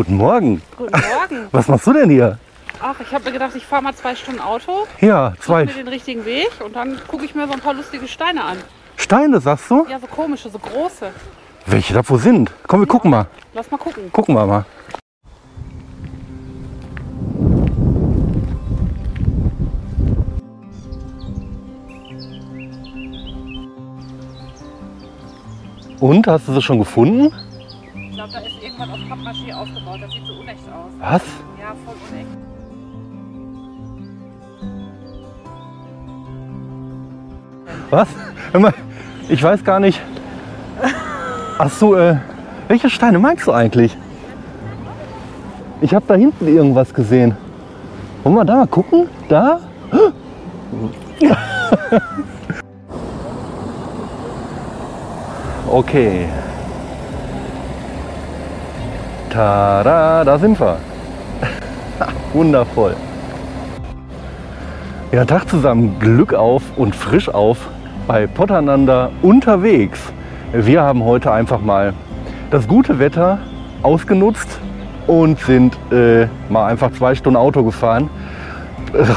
Guten Morgen. Guten Morgen. Was machst du denn hier? Ach, ich habe mir gedacht, ich fahre mal zwei Stunden Auto, Ja, zwei mir den richtigen Weg und dann gucke ich mir so ein paar lustige Steine an. Steine, sagst du? Ja, so komische, so große. Welche da wo sind? Komm, wir gucken mal. Lass mal gucken. Gucken wir mal. Und, hast du sie schon gefunden? Ich glaube, da ist irgendwas aus Pappmaché aufgebaut. Das sieht so unecht aus. Was? Ja, voll unecht. Was? Ich weiß gar nicht. Ach so, äh, welche Steine meinst du eigentlich? Ich habe da hinten irgendwas gesehen. Wollen wir da mal gucken? Da? Okay. Tada, da sind wir. Wundervoll. Ja, Tag zusammen, Glück auf und frisch auf bei Potternander unterwegs. Wir haben heute einfach mal das gute Wetter ausgenutzt und sind äh, mal einfach zwei Stunden Auto gefahren,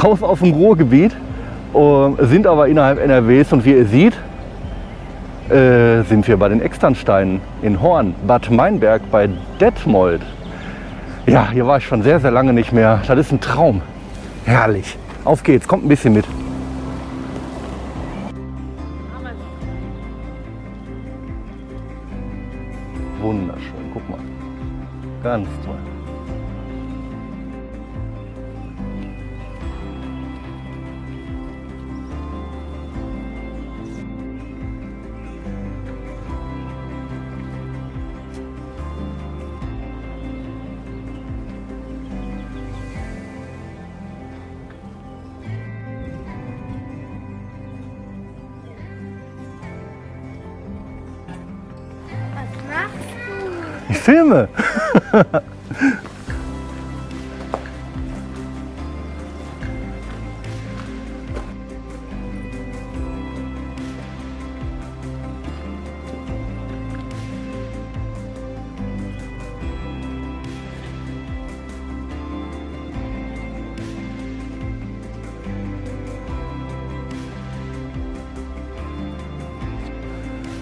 raus aus dem Ruhrgebiet, äh, sind aber innerhalb NRWs und wie ihr seht, äh, sind wir bei den Externsteinen in Horn, Bad Meinberg bei Detmold. Ja, hier war ich schon sehr, sehr lange nicht mehr. Das ist ein Traum. Herrlich. Auf geht's, kommt ein bisschen mit. Wunderschön, guck mal. Ganz toll. Du?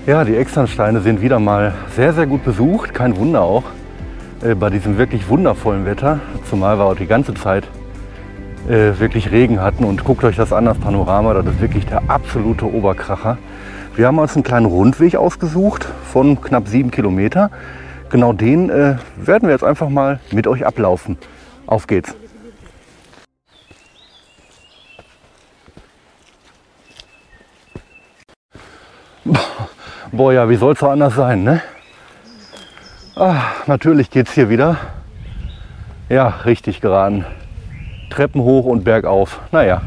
Ja, die Externsteine sind wieder mal sehr, sehr gut besucht. Kein Wunder auch äh, bei diesem wirklich wundervollen Wetter. Zumal wir auch die ganze Zeit äh, wirklich Regen hatten. Und guckt euch das an, das Panorama. Das ist wirklich der absolute Oberkracher. Wir haben uns einen kleinen Rundweg ausgesucht von knapp sieben Kilometer. Genau den äh, werden wir jetzt einfach mal mit euch ablaufen. Auf geht's. Boah, ja, wie soll es auch anders sein, ne? Ah, natürlich geht's hier wieder. Ja, richtig geraden. Treppen hoch und bergauf. Naja.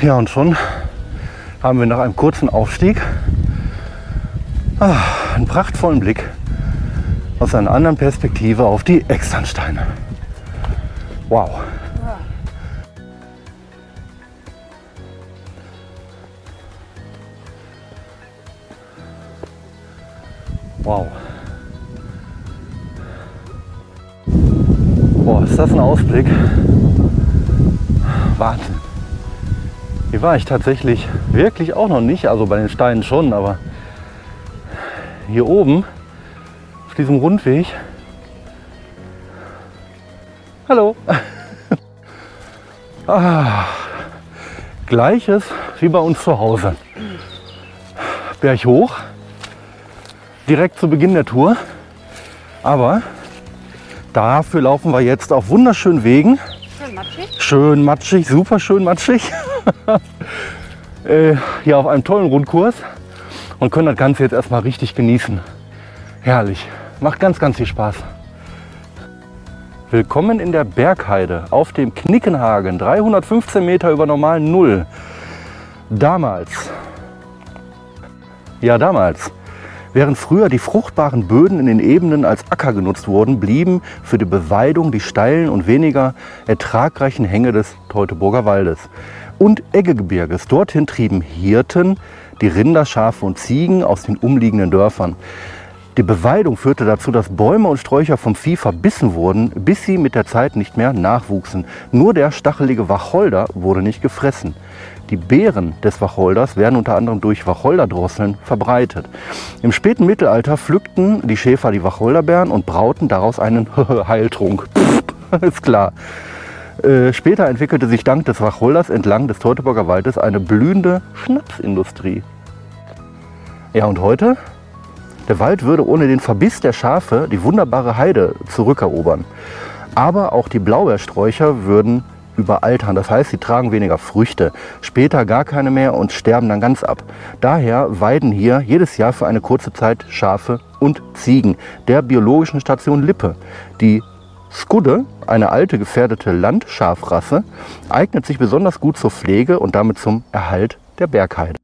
Ja, und schon haben wir nach einem kurzen Aufstieg ah, einen prachtvollen Blick aus einer anderen Perspektive auf die Externsteine. Wow. Wow. Boah, ist das ein Ausblick? Wahnsinn. Hier war ich tatsächlich wirklich auch noch nicht, also bei den Steinen schon, aber hier oben diesem Rundweg. Hallo. ah, Gleiches wie bei uns zu Hause. Berg hoch, direkt zu Beginn der Tour. Aber dafür laufen wir jetzt auf wunderschönen Wegen. Schön matschig. Schön matschig, super schön matschig. äh, hier auf einem tollen Rundkurs und können das Ganze jetzt erstmal richtig genießen. Herrlich. Macht ganz, ganz viel Spaß. Willkommen in der Bergheide auf dem Knickenhagen, 315 Meter über normal Null. Damals, ja damals, Während früher die fruchtbaren Böden in den Ebenen als Acker genutzt wurden, blieben für die Beweidung die steilen und weniger ertragreichen Hänge des Teutoburger Waldes und Eggegebirges. Dorthin trieben Hirten die Rinder, Schafe und Ziegen aus den umliegenden Dörfern. Die Beweidung führte dazu, dass Bäume und Sträucher vom Vieh verbissen wurden, bis sie mit der Zeit nicht mehr nachwuchsen. Nur der stachelige Wacholder wurde nicht gefressen. Die Beeren des Wacholders werden unter anderem durch Wacholderdrosseln verbreitet. Im späten Mittelalter pflückten die Schäfer die Wacholderbeeren und brauten daraus einen Heiltrunk. Pff, ist klar. Äh, später entwickelte sich dank des Wacholders entlang des Teutoburger Waldes eine blühende Schnapsindustrie. Ja, und heute? Der Wald würde ohne den Verbiss der Schafe die wunderbare Heide zurückerobern. Aber auch die Blaubeersträucher würden überaltern. Das heißt, sie tragen weniger Früchte, später gar keine mehr und sterben dann ganz ab. Daher weiden hier jedes Jahr für eine kurze Zeit Schafe und Ziegen der biologischen Station Lippe. Die Skudde, eine alte gefährdete Landschafrasse, eignet sich besonders gut zur Pflege und damit zum Erhalt der Bergheide.